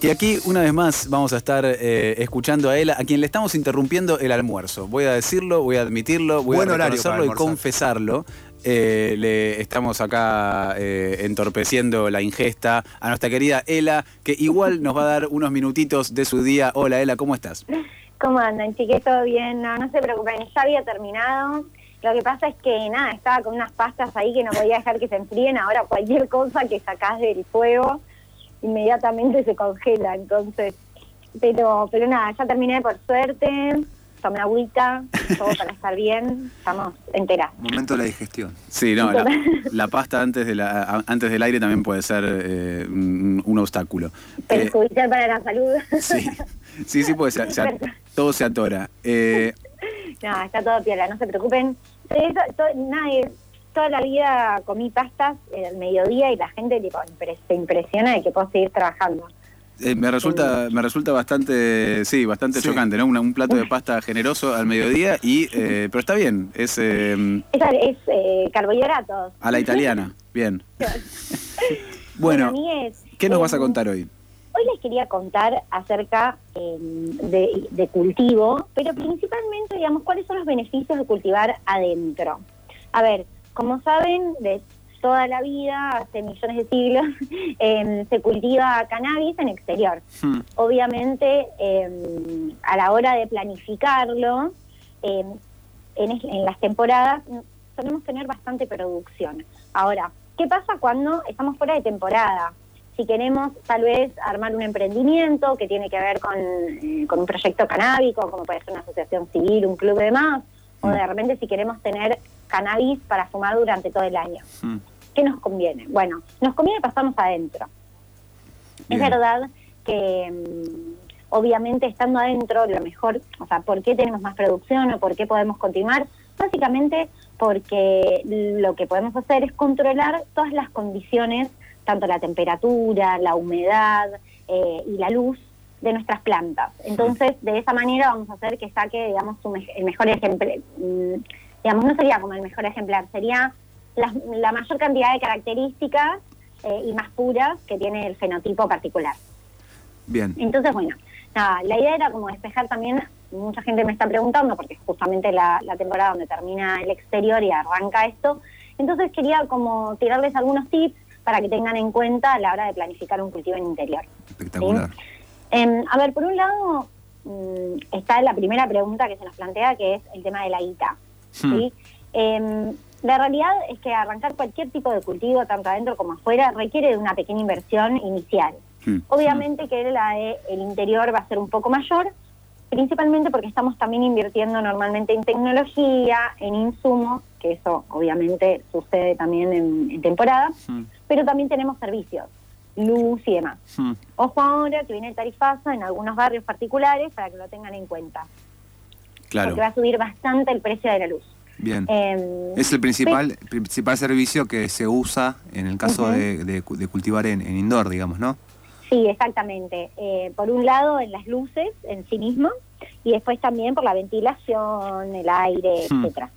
Y aquí, una vez más, vamos a estar eh, escuchando a él, a quien le estamos interrumpiendo el almuerzo. Voy a decirlo, voy a admitirlo, voy Buen a reconocerlo y confesarlo. Eh, le estamos acá eh, entorpeciendo la ingesta a nuestra querida Ela, que igual nos va a dar unos minutitos de su día. Hola, Ela, ¿cómo estás? ¿Cómo andan, chiques? ¿Todo bien? No, no se preocupen, ya había terminado. Lo que pasa es que, nada, estaba con unas pastas ahí que no podía dejar que se enfríen. Ahora cualquier cosa que sacás del fuego, inmediatamente se congela. Entonces, pero pero nada, ya terminé por suerte. Tomé agüita, todo para estar bien. Estamos enteras. Momento de la digestión. Sí, no, la, la pasta antes, de la, antes del aire también puede ser eh, un, un obstáculo. Eh, Perjudicial para la salud. sí, sí, sí, puede ser. todo se atora. Eh, No, está todo piola, no se preocupen. Eso, to- nada, eh, toda la vida comí pastas eh, al mediodía y la gente tipo, se impresiona de que puedo seguir trabajando. Eh, me resulta me resulta bastante sí bastante Sí. chocante no un plato de pasta generoso al mediodía y eh, pero está bien es eh, Esa es eh, carbohidratos. a la italiana bien bueno qué nos vas a contar hoy Hoy les quería contar acerca de, de cultivo, pero principalmente, digamos, cuáles son los beneficios de cultivar adentro. A ver, como saben, de toda la vida, hace millones de siglos, eh, se cultiva cannabis en exterior. Hmm, Obviamente, eh, a la hora de planificarlo, eh, en, las temporadas mm, solemos tener bastante producción. Ahora, ¿qué pasa cuando estamos fuera de temporada? Si queremos tal vez armar un emprendimiento que tiene que ver con, eh, con un proyecto canábico, como puede ser una asociación civil, un club de demás, o de repente si queremos tener cannabis para fumar durante todo el año. hmm. ¿Qué nos conviene? Bueno, nos conviene pasarnos adentro. Bien. Es verdad que mm, obviamente estando adentro, lo mejor, o sea, ¿por qué tenemos más producción o por qué podemos continuar? Básicamente porque lo que podemos hacer es controlar todas las condiciones, tanto la temperatura, la humedad eh, y la luz de nuestras plantas. Entonces, de esa manera vamos a hacer que saque, digamos, su me- el mejor ejemplar. Digamos, no sería como el mejor ejemplar, sería la, la mayor cantidad de características eh, y más puras que tiene el fenotipo particular. Bien. Entonces, bueno, nada, la idea era como despejar también, mucha gente me está preguntando, porque es justamente la, la temporada donde termina el exterior y arranca esto, entonces quería como tirarles algunos tips para que tengan en cuenta a la hora de planificar un cultivo en interior. Espectacular. Em, a ver, por un lado mm, está la primera pregunta que se nos plantea, que es el tema de la guita. ¿Sí? Em, la realidad es que arrancar cualquier tipo de cultivo, tanto adentro como afuera, requiere de una pequeña inversión inicial. Hmm. Obviamente que la de el interior va a ser un poco mayor, principalmente porque estamos también invirtiendo normalmente en tecnología, en insumos, que eso obviamente sucede también en, en temporada, Hmm. pero también tenemos servicios, luz y demás. Hmm. Ojo ahora que viene el tarifazo en algunos barrios particulares para que lo tengan en cuenta, claro porque va a subir bastante el precio de la luz. Bien. Em, Es el principal, principal servicio que se usa en el caso de, de cu- de cultivar en, en indoor, digamos, ¿no? Sí, exactamente. Eh, por un lado en las luces en sí mismo y después también por la ventilación, el aire, Hmm. etcétera.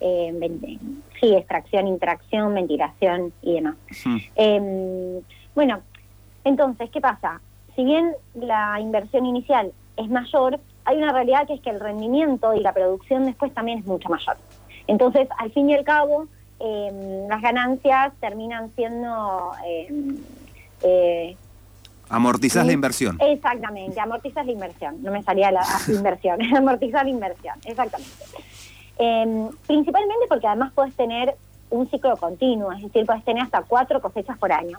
Eh, ven- sí, extracción, intracción, ventilación y demás. Hmm. Eh, bueno, entonces, ¿qué pasa? Si bien la inversión inicial es mayor, hay una realidad que es que el rendimiento y la producción después también es mucho mayor. Entonces, al fin y al cabo, eh, las ganancias terminan siendo... eh, eh, Amortizás Sí. la inversión. Exactamente, amortizas la inversión. No me salía la inversión, amortizar la inversión, exactamente. Eh, principalmente porque además puedes tener un ciclo continuo, es decir, puedes tener hasta cuatro cosechas por año.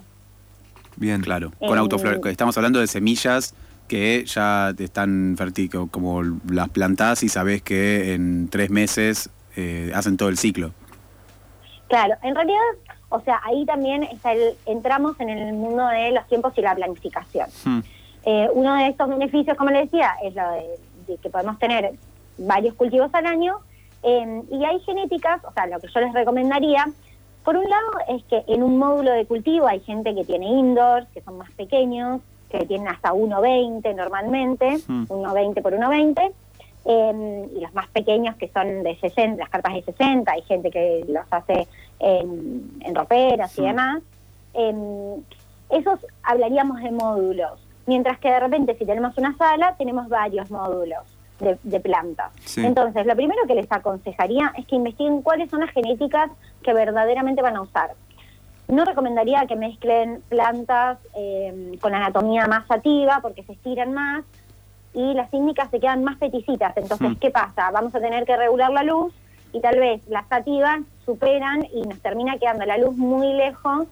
Bien. claro con Em, autoflor estamos hablando de semillas que ya están fértiles como las plantás y sabés que en tres meses eh, hacen todo el ciclo Claro, en realidad, o sea, ahí también está el, entramos en el mundo de los tiempos y la planificación. Hmm. Eh, uno de estos beneficios, como le decía, es lo de, de que podemos tener varios cultivos al año eh, y hay genéticas, o sea, lo que yo les recomendaría, por un lado es que en un módulo de cultivo hay gente que tiene indoors, que son más pequeños, que tienen hasta 1,20 normalmente, Hmm. 1,20 por 1,20, eh, y los más pequeños que son de 60, las carpas de 60, hay gente que los hace en, en roperas y Hmm. demás. Eh, esos hablaríamos de módulos. Mientras que de repente si tenemos una sala, tenemos varios módulos de, de plantas. Sí. Entonces, lo primero que les aconsejaría es que investiguen cuáles son las genéticas que verdaderamente van a usar. No recomendaría que mezclen plantas eh, con anatomía más sativa porque se estiran más y las ígnicas se quedan más peticitas. Entonces, Hmm. ¿qué pasa? Vamos a tener que regular la luz y tal vez las sativas superan y nos termina quedando la luz muy lejos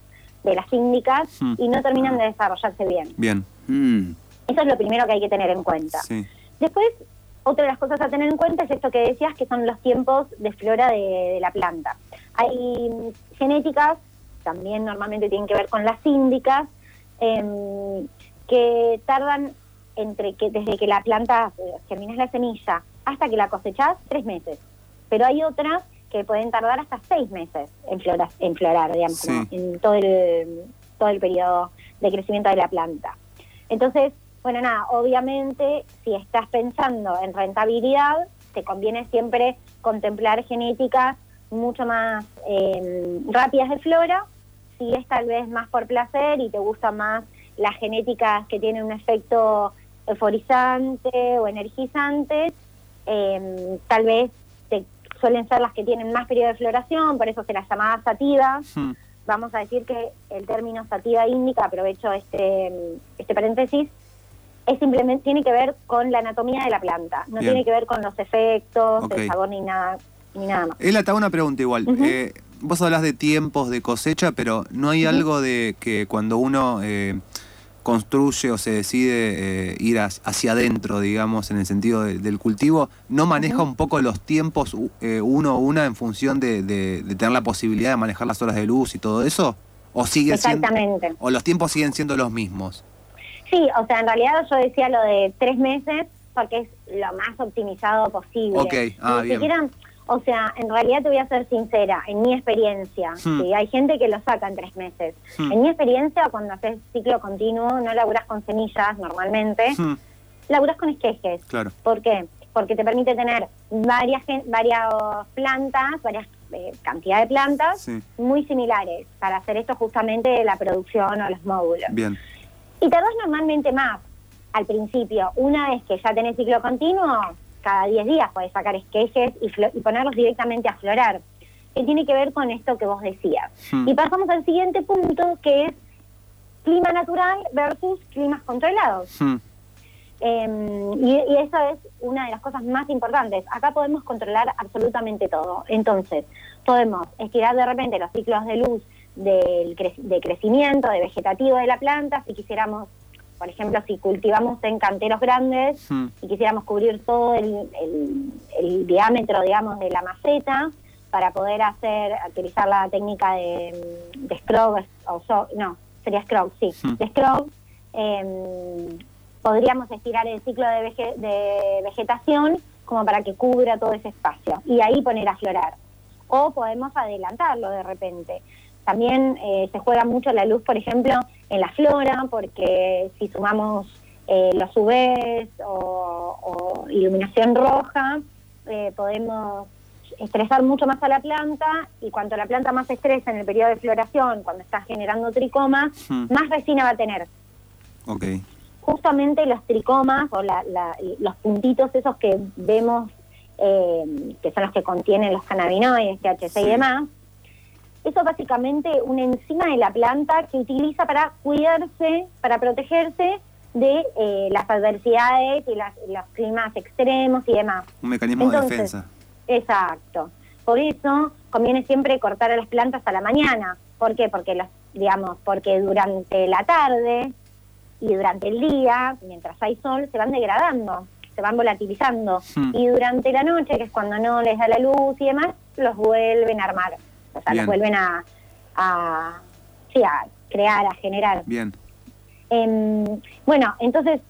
de las ígnicas Hmm. y no terminan de desarrollarse bien. Bien, Mm. Eso es lo primero que hay que tener en cuenta. sí. Después, otra de las cosas a tener en cuenta es esto que decías, que son los tiempos de flora de, de la planta. Hay mm, genéticas, también normalmente tienen que ver con las síndicas, em, que tardan entre que desde que la planta eh, germinas la semilla hasta que la cosechás, tres meses. Pero hay otras que pueden tardar hasta seis meses en, flora, en florar, digamos, Sí. en todo el, todo el periodo de crecimiento de la planta. Entonces, bueno, nada, obviamente si estás pensando en rentabilidad, te conviene siempre contemplar genéticas mucho más eh, rápidas de flora. Si es tal vez más por placer y te gustan más las genéticas que tienen un efecto euforizante o energizante, eh, tal vez te, suelen ser las que tienen más periodo de floración, por eso se las llamaba sativas Hmm. vamos a decir que el término sativa índica, aprovecho este, este paréntesis, es simplemente tiene que ver con la anatomía de la planta, no Bien. tiene que ver con los efectos, Ok. el sabor ni nada, ni nada más. Ela, te una pregunta igual. Eh, vos hablas de tiempos de cosecha, pero ¿no hay algo de que cuando uno eh, construye o se decide eh, ir hacia adentro, digamos, en el sentido de- del cultivo, no maneja un poco los tiempos eh, uno o una en función de, de- de tener la posibilidad de manejar las horas de luz y todo eso? ¿O sigue siendo, Exactamente. o los tiempos siguen siendo los mismos? Sí, o sea, en realidad yo decía lo de tres meses porque es lo más optimizado posible. Ok, ah, Ni bien. siquiera, o sea, en realidad te voy a ser sincera, en mi experiencia, Hmm. sí, hay gente que lo saca en tres meses. Hmm. En mi experiencia, cuando haces ciclo continuo, no laburas con semillas normalmente, Hmm, laburas con esquejes. claro. ¿Por qué? Porque te permite tener varias, varias plantas, varias eh, cantidad de plantas Sí. muy similares para hacer esto justamente de la producción o los módulos. Bien. Y tardás normalmente más al principio. Una vez que ya tenés ciclo continuo, cada 10 días podés sacar esquejes y, y ponerlos directamente a florar. Que tiene que ver con esto que vos decías. Hmm. Y pasamos al siguiente punto, que es clima natural versus climas controlados. Hmm, Eh, y, y eso es una de las cosas más importantes. Acá podemos controlar absolutamente todo. Entonces, podemos estirar de repente los ciclos de luz del cre- de crecimiento, de vegetativo de la planta, si quisiéramos, por ejemplo, si cultivamos en canteros grandes hmm, y quisiéramos cubrir todo el, el- el diámetro, digamos, de la maceta para poder hacer, utilizar la técnica de, de Scrog, o so- no, sería Scrog, sí, Hmm. de Scrog, em, podríamos estirar el ciclo de, vege- de vegetación como para que cubra todo ese espacio y ahí poner a florar. O podemos adelantarlo de repente. También eh, se juega mucho la luz, por ejemplo, en la flora, porque si sumamos eh, los UVs o, o iluminación roja, eh, podemos estresar mucho más a la planta y cuanto la planta más se estresa en el periodo de floración, cuando está generando tricomas, Hmm. más resina va a tener. ok. Justamente los tricomas o la- la- los puntitos esos que vemos, eh, que son los que contienen los cannabinoides, THC Sí. y demás, eso es básicamente una enzima de la planta que utiliza para cuidarse, para protegerse de eh, las adversidades y las- los climas extremos y demás. Un mecanismo Entonces, de defensa. Exacto. Por eso conviene siempre cortar a las plantas a la mañana. ¿Por qué? Porque las, digamos, porque durante la tarde y durante el día, mientras hay sol, se van degradando, se van volatilizando. Hmm. Y durante la noche, que es cuando no les da la luz y demás, los vuelven a armar. O sea, Bien. los vuelven a, a, sí, a crear, a generar. Bien. Em, bueno, entonces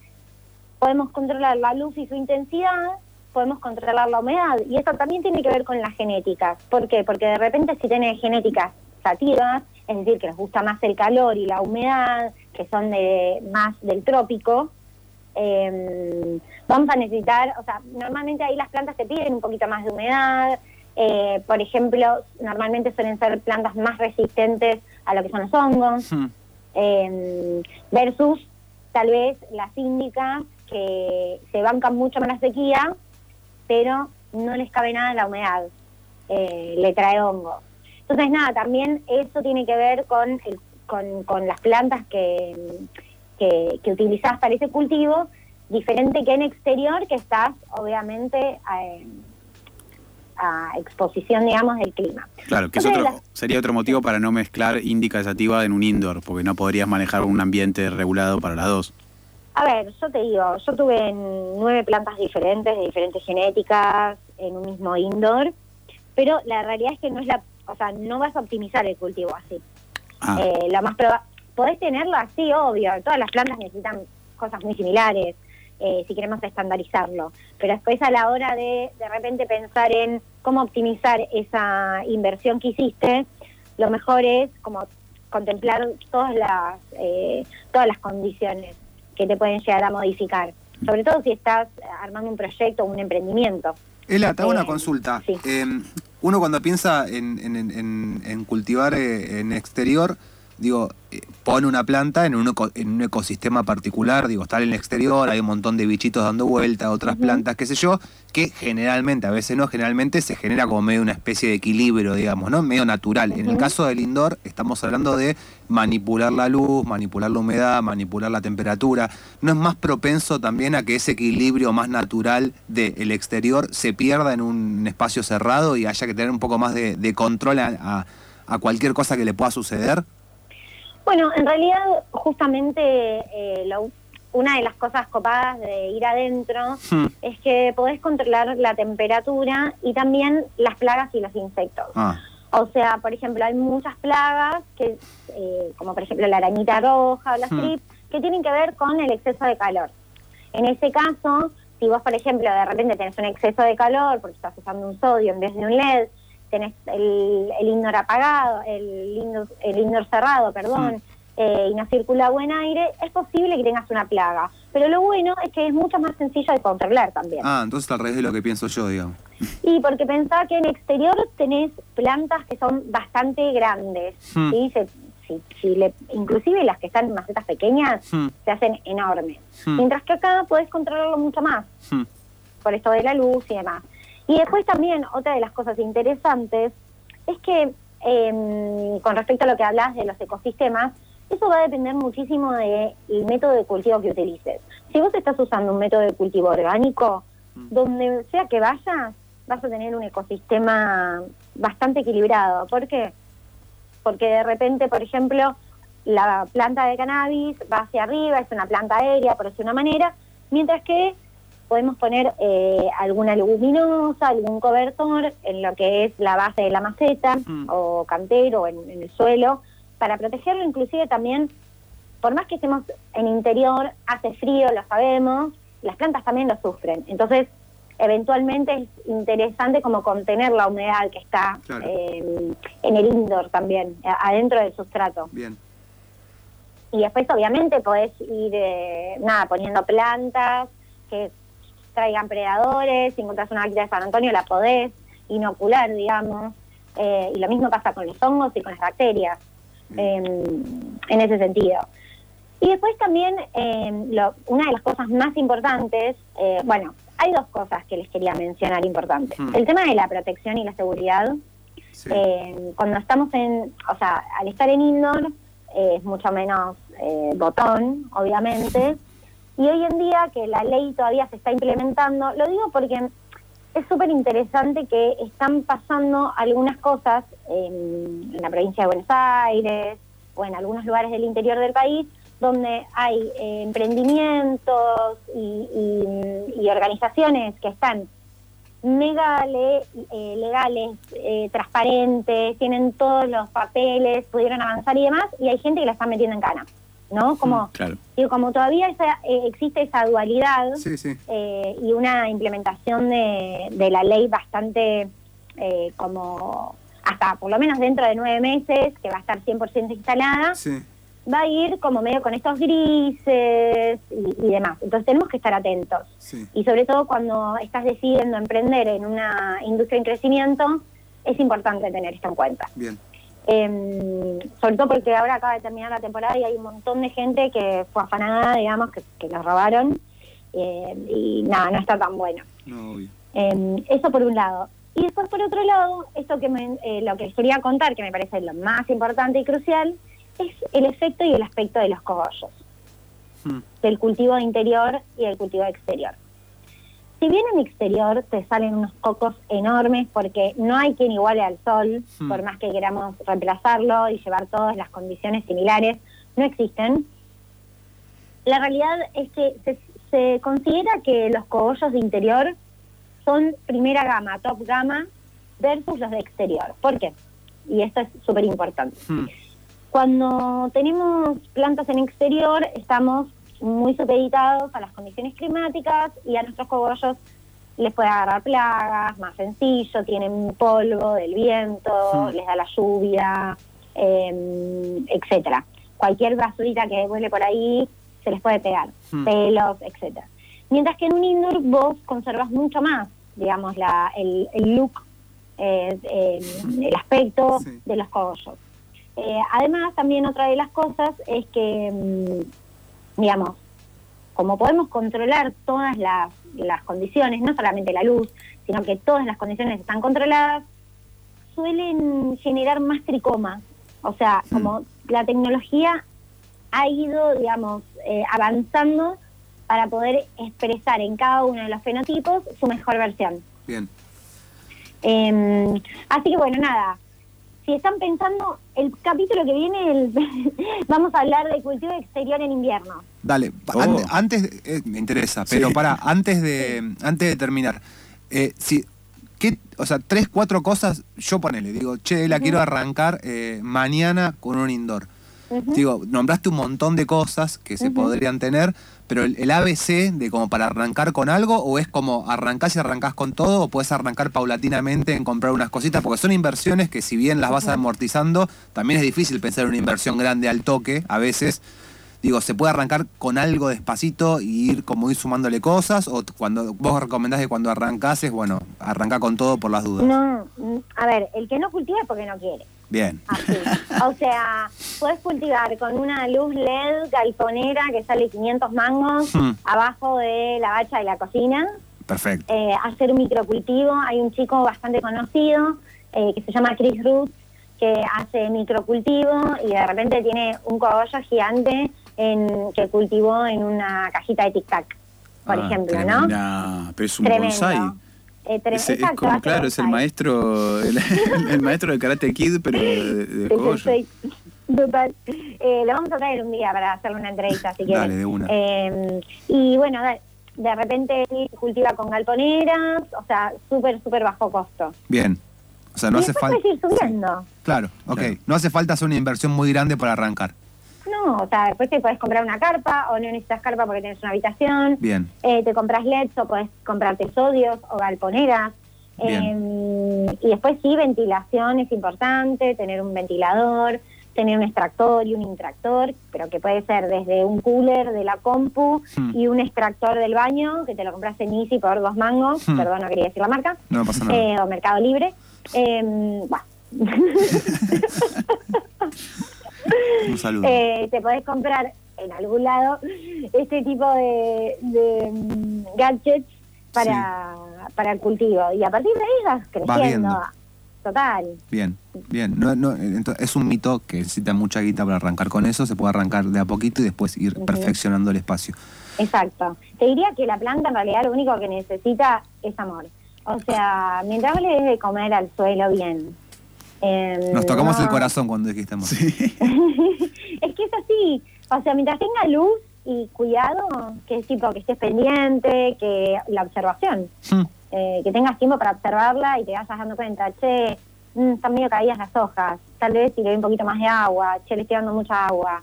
podemos controlar la luz y su intensidad, podemos controlar la humedad y eso también tiene que ver con las genéticas. ¿Por qué? Porque de repente si tenés genéticas sativas, es decir, que les gusta más el calor y la humedad, que son de más del trópico, em, vamos a necesitar, o sea, normalmente ahí las plantas te piden un poquito más de humedad, eh, por ejemplo, normalmente suelen ser plantas más resistentes a lo que son los hongos, Hmm, eh, versus tal vez las índicas que se bancan mucho más la sequía, pero no les cabe nada la humedad, eh, le trae hongo. Entonces, nada, también eso tiene que ver con, el, con, con, las plantas que, que, que utilizás para ese cultivo, diferente que en exterior, que estás obviamente a, exposición, digamos, del clima. Claro, que es otro, sería otro motivo para no mezclar índica desativa en un indoor, porque no podrías manejar un ambiente regulado para las dos. A ver, yo te digo, yo tuve nueve plantas diferentes, de diferentes genéticas, en un mismo indoor, pero la realidad es que no es la, o sea, no vas a optimizar el cultivo así. Ah. Eh, la más proba podés tenerlo así, obvio, todas las plantas necesitan cosas muy similares, eh, si queremos estandarizarlo, pero después a la hora de de repente pensar en cómo optimizar esa inversión que hiciste, lo mejor es como contemplar todas las, eh, todas las condiciones que te pueden llegar a modificar, sobre todo si estás armando un proyecto o un emprendimiento. Ela, te hago una Eh, consulta. sí. Eh, uno cuando piensa en, en- en- en cultivar eh, en exterior, digo, eh, pone una planta en un, eco- en un ecosistema particular, digo, está en el exterior, hay un montón de bichitos dando vuelta, otras plantas, qué sé yo, que generalmente, a veces no, generalmente se genera como medio una especie de equilibrio, digamos, ¿no? Medio natural. En el caso del indoor, estamos hablando de manipular la luz, manipular la humedad, manipular la temperatura. ¿No es más propenso también a que ese equilibrio más natural del exterior se pierda en un espacio cerrado y haya que tener un poco más de, de control a, a- a cualquier cosa que le pueda suceder? Bueno, en realidad justamente eh, lo- una de las cosas copadas de ir adentro Hmm. es que podés controlar la temperatura y también las plagas y los insectos. Ah, O sea, por ejemplo, hay muchas plagas, que eh, como por ejemplo la arañita roja o la Hmm. strip, que tienen que ver con el exceso de calor. En ese caso, si vos, por ejemplo, de repente tenés un exceso de calor porque estás usando un sodio en vez de un LED, tenés el, el indoor apagado, el indoor, el indoor cerrado, perdón, eh, y no circula buen aire, es posible que tengas una plaga. Pero lo bueno es que es mucho más sencillo de controlar también. ah, entonces al revés de lo que pienso yo, digamos. Y porque pensá que en exterior tenés plantas que son bastante grandes, Hmm. ¿sí? Se- si- si le- inclusive las que están en macetas pequeñas Hmm. se hacen enormes. Hmm. Mientras que acá podés controlarlo mucho más, por esto de la luz y demás. Y después también otra de las cosas interesantes es que em, con respecto a lo que hablas de los ecosistemas, eso va a depender muchísimo del método de cultivo que utilices. Si vos estás usando un método de cultivo orgánico, Mm. donde sea que vayas, vas a tener un ecosistema bastante equilibrado. ¿Por qué? Porque de repente, por ejemplo, la planta de cannabis va hacia arriba, es una planta aérea, por decir una manera, mientras que podemos poner eh, alguna leguminosa, algún cobertor en lo que es la base de la maceta Mm. o cantero en, en el suelo, para protegerlo inclusive también, por más que estemos en interior, hace frío, lo sabemos, las plantas también lo sufren. Entonces, eventualmente es interesante como contener la humedad que está Claro. eh, en el indoor también, adentro del sustrato. Bien. Y después obviamente podés ir eh, nada poniendo plantas que traigan predadores, si encontrás una bacteria de San Antonio la podés inocular, digamos. Eh, y lo mismo pasa con los hongos y con las bacterias, eh, en ese sentido. Y después también, eh, lo- una de las cosas más importantes, eh, bueno, hay dos cosas que les quería mencionar importantes. Hmm. El tema de la protección y la seguridad. Sí. Eh, cuando estamos en, o sea, al estar en indoor eh, es mucho menos eh, botón, obviamente. Y hoy en día que la ley todavía se está implementando, lo digo porque es súper interesante que están pasando algunas cosas en, la provincia de Buenos Aires o en algunos lugares del interior del país donde hay eh, emprendimientos y, organizaciones que están mega eh, legales, eh, transparentes, tienen todos los papeles, pudieron avanzar y demás, y hay gente que la está metiendo en cana, ¿no? Como, Claro. digo, como todavía esa, eh, existe esa dualidad Sí, sí. eh, y una implementación de, de la ley bastante eh, como hasta por lo menos dentro de nueve meses, que va a estar 100% instalada, Sí. va a ir como medio con estos grises y, y demás. Entonces tenemos que estar atentos. Sí. Y sobre todo cuando estás decidiendo emprender en una industria en crecimiento, es importante tener esto en cuenta. Bien. Em, sobre todo porque ahora acaba de terminar la temporada y hay un montón de gente que fue afanada, digamos, que, que los robaron. eh, y nada, no está tan bueno. No, obvio. Eh, eso por un lado. Y después, por otro lado, esto que me, eh, lo que quería contar, que me parece lo más importante y crucial, es el efecto y el aspecto de los cogollos, Hmm. del cultivo de interior y del cultivo de exterior. Si bien en exterior te salen unos cocos enormes porque no hay quien iguale al sol, Hmm. por más que queramos reemplazarlo y llevar todas las condiciones similares, no existen. La realidad es que se, se considera que los cogollos de interior son primera gama, top gama, versus los de exterior. ¿Por qué? Y esto es súper importante. Hmm. Cuando tenemos plantas en exterior, estamos muy supeditados a las condiciones climáticas y a nuestros cogollos les puede agarrar plagas, más sencillo, tienen polvo del viento, Hmm. les da la lluvia, eh, etcétera. Cualquier basurita que vuele por ahí se les puede pegar, Hmm. pelos, etcétera. Mientras que en un indoor vos conservas mucho más, digamos, la, el, el look, eh, eh, el aspecto Sí. de los cogollos. Eh, además, también otra de las cosas es que, mm, digamos, como podemos controlar todas las, las condiciones, no solamente la luz, sino que todas las condiciones están controladas, suelen generar más tricomas. O sea, como la tecnología ha ido, digamos, eh, avanzando para poder expresar en cada uno de los fenotipos su mejor versión. Bien. Eh, así que bueno, nada. Si están pensando, el capítulo que viene, el- vamos a hablar de cultivo exterior en invierno. Dale, Oh. ante- antes, eh, me interesa, pero Sí. para, antes de, antes de terminar, eh, si, ¿qué, o sea, tres, cuatro cosas, yo ponele, digo, che, la quiero arrancar eh, mañana con un indoor. Digo, nombraste un montón de cosas que se podrían tener, pero el, el ABC de como para arrancar con algo, o es como arrancás y arrancás con todo, o puedes arrancar paulatinamente en comprar unas cositas, porque son inversiones que si bien las vas amortizando, también es difícil pensar en una inversión grande al toque, a veces. Digo, ¿se puede arrancar con algo despacito y ir como ir sumándole cosas? ¿O cuando vos recomendás que cuando arrancases, bueno, arranca con todo por las dudas? No, mm, a ver, el que no cultiva es porque no quiere. Bien. Así. O sea, puedes cultivar con una luz LED galponera que sale 500 mangos Hmm. abajo de la bacha de la cocina. Perfecto. eh, hacer un microcultivo. Hay un chico bastante conocido eh, que se llama Chris Root que hace microcultivo y de repente tiene un cogollo gigante en, que cultivó en una cajita de tic tac, por Ah, ejemplo, tremendo. ¿no? Pero es un Tremendo. bonsai. Eh, es exacto, como, claro, es el maestro, el, el maestro de Karate Kid, pero de, de. Total. Eh, lo vamos a traer un día para hacerle una entrevista, si quieren. Dale, de una. Eh, y bueno, de, repente cultiva con galponeras, o sea, súper, súper bajo costo. Bien. O sea, no y hace falta. subiendo. Claro, ok. Claro. No hace falta hacer una inversión muy grande para arrancar. No, o sea, después te puedes comprar una carpa o no necesitas carpa porque tienes una habitación. Bien. Eh, te compras LEDs o puedes comprarte sodios o galponeras. Eh, y después sí, ventilación es importante, tener un ventilador, tener un extractor y un intractor, pero que puede ser desde un cooler de la compu Hmm. y un extractor del baño, que te lo compras en Easy por dos mangos, Hmm. perdón, no quería decir la marca, No pasa nada. eh, o Mercado Libre. Eh, bah. Un saludo. Eh, te podés comprar en algún lado este tipo de, de, mm, gadgets para, para el cultivo. Y a partir de ahí vas creciendo. Total. Bien, bien. No, no, es un mito que necesita mucha guita para arrancar con eso. Se puede arrancar de a poquito y después ir perfeccionando el espacio. Exacto. Te diría que la planta en realidad lo único que necesita es amor. O sea, mientras le des de comer al suelo bien. Eh, Nos tocamos no- el corazón cuando dijiste amor. Sí. es que es así. O sea, mientras tenga luz y cuidado, que es tipo que estés pendiente, que la observación. Hmm. eh, que tengas tiempo para observarla y te vayas dando cuenta, che, mm, están medio caídas las hojas, tal vez si le doy un poquito más de agua, che, le estoy dando mucha agua.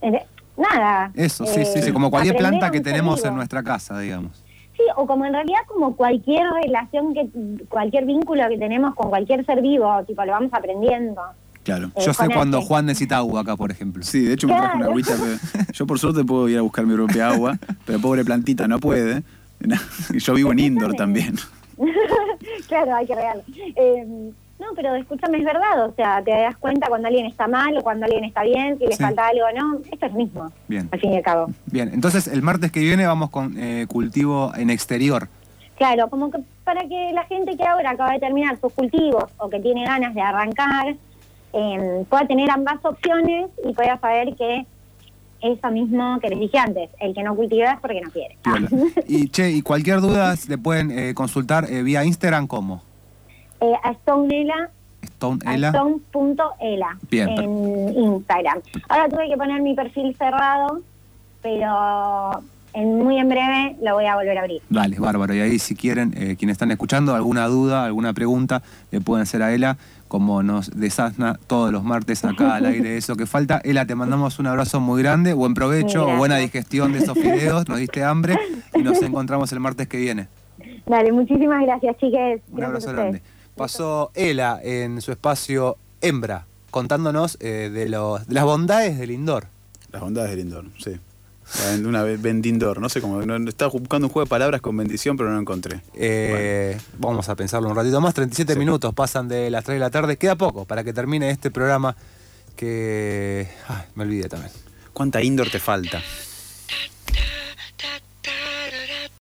Eh, nada. Eso, sí, sí, eh, sí. Como cualquier planta que tenemos vivo. en nuestra casa, digamos. Sí, o como en realidad como cualquier relación, que cualquier vínculo que tenemos con cualquier ser vivo, tipo, lo vamos aprendiendo. Claro. Eh, Yo sé cuando ese. Juan necesita agua acá, por ejemplo. Sí, de hecho me traje una Claro. agüita. pero yo por suerte puedo ir a buscar mi propia agua, pero pobre plantita no puede. Y yo vivo en indoor también. claro, hay que regalar. Eh, no, pero escúchame, es verdad, o sea, te das cuenta cuando alguien está mal o cuando alguien está bien, si le Sí. falta algo o no, esto es lo mismo, Bien. al fin y al cabo. Bien, entonces el martes que viene vamos con eh, cultivo en exterior. Claro, como que para que la gente que ahora acaba de terminar sus cultivos o que tiene ganas de arrancar, eh, pueda tener ambas opciones y pueda saber que eso mismo que les dije antes, el que no cultiva es porque no quiere. Y che, y cualquier duda le pueden eh, consultar eh, vía Instagram como Eh, a Stoneela Stone a Ela. stone.ela Bien, en Instagram. Ahora tuve que poner mi perfil cerrado, pero en, muy en breve lo voy a volver a abrir. Dale, bárbaro. Y ahí si quieren, eh, quienes están escuchando, alguna duda, alguna pregunta, le pueden hacer a Ela, como nos desasna todos los martes acá al aire eso que falta. Ela, te mandamos un abrazo muy grande, buen provecho, Gracias. buena digestión de esos fideos, nos diste hambre y nos encontramos el martes que viene. Dale, muchísimas gracias, chiques. Un abrazo grande. Pasó Ela en su espacio Hembra, contándonos eh, de, los, de las bondades del indoor. Las bondades del Indor, sí. Una vez vendindor, no sé cómo. estaba buscando un juego de palabras con bendición, pero no lo encontré. Eh, Vamos a pensarlo un ratito más. 37 Sí. minutos pasan de las 3 de la tarde. Queda poco para que termine este programa que... Ay, me olvidé también. ¿Cuánta Indoor te falta?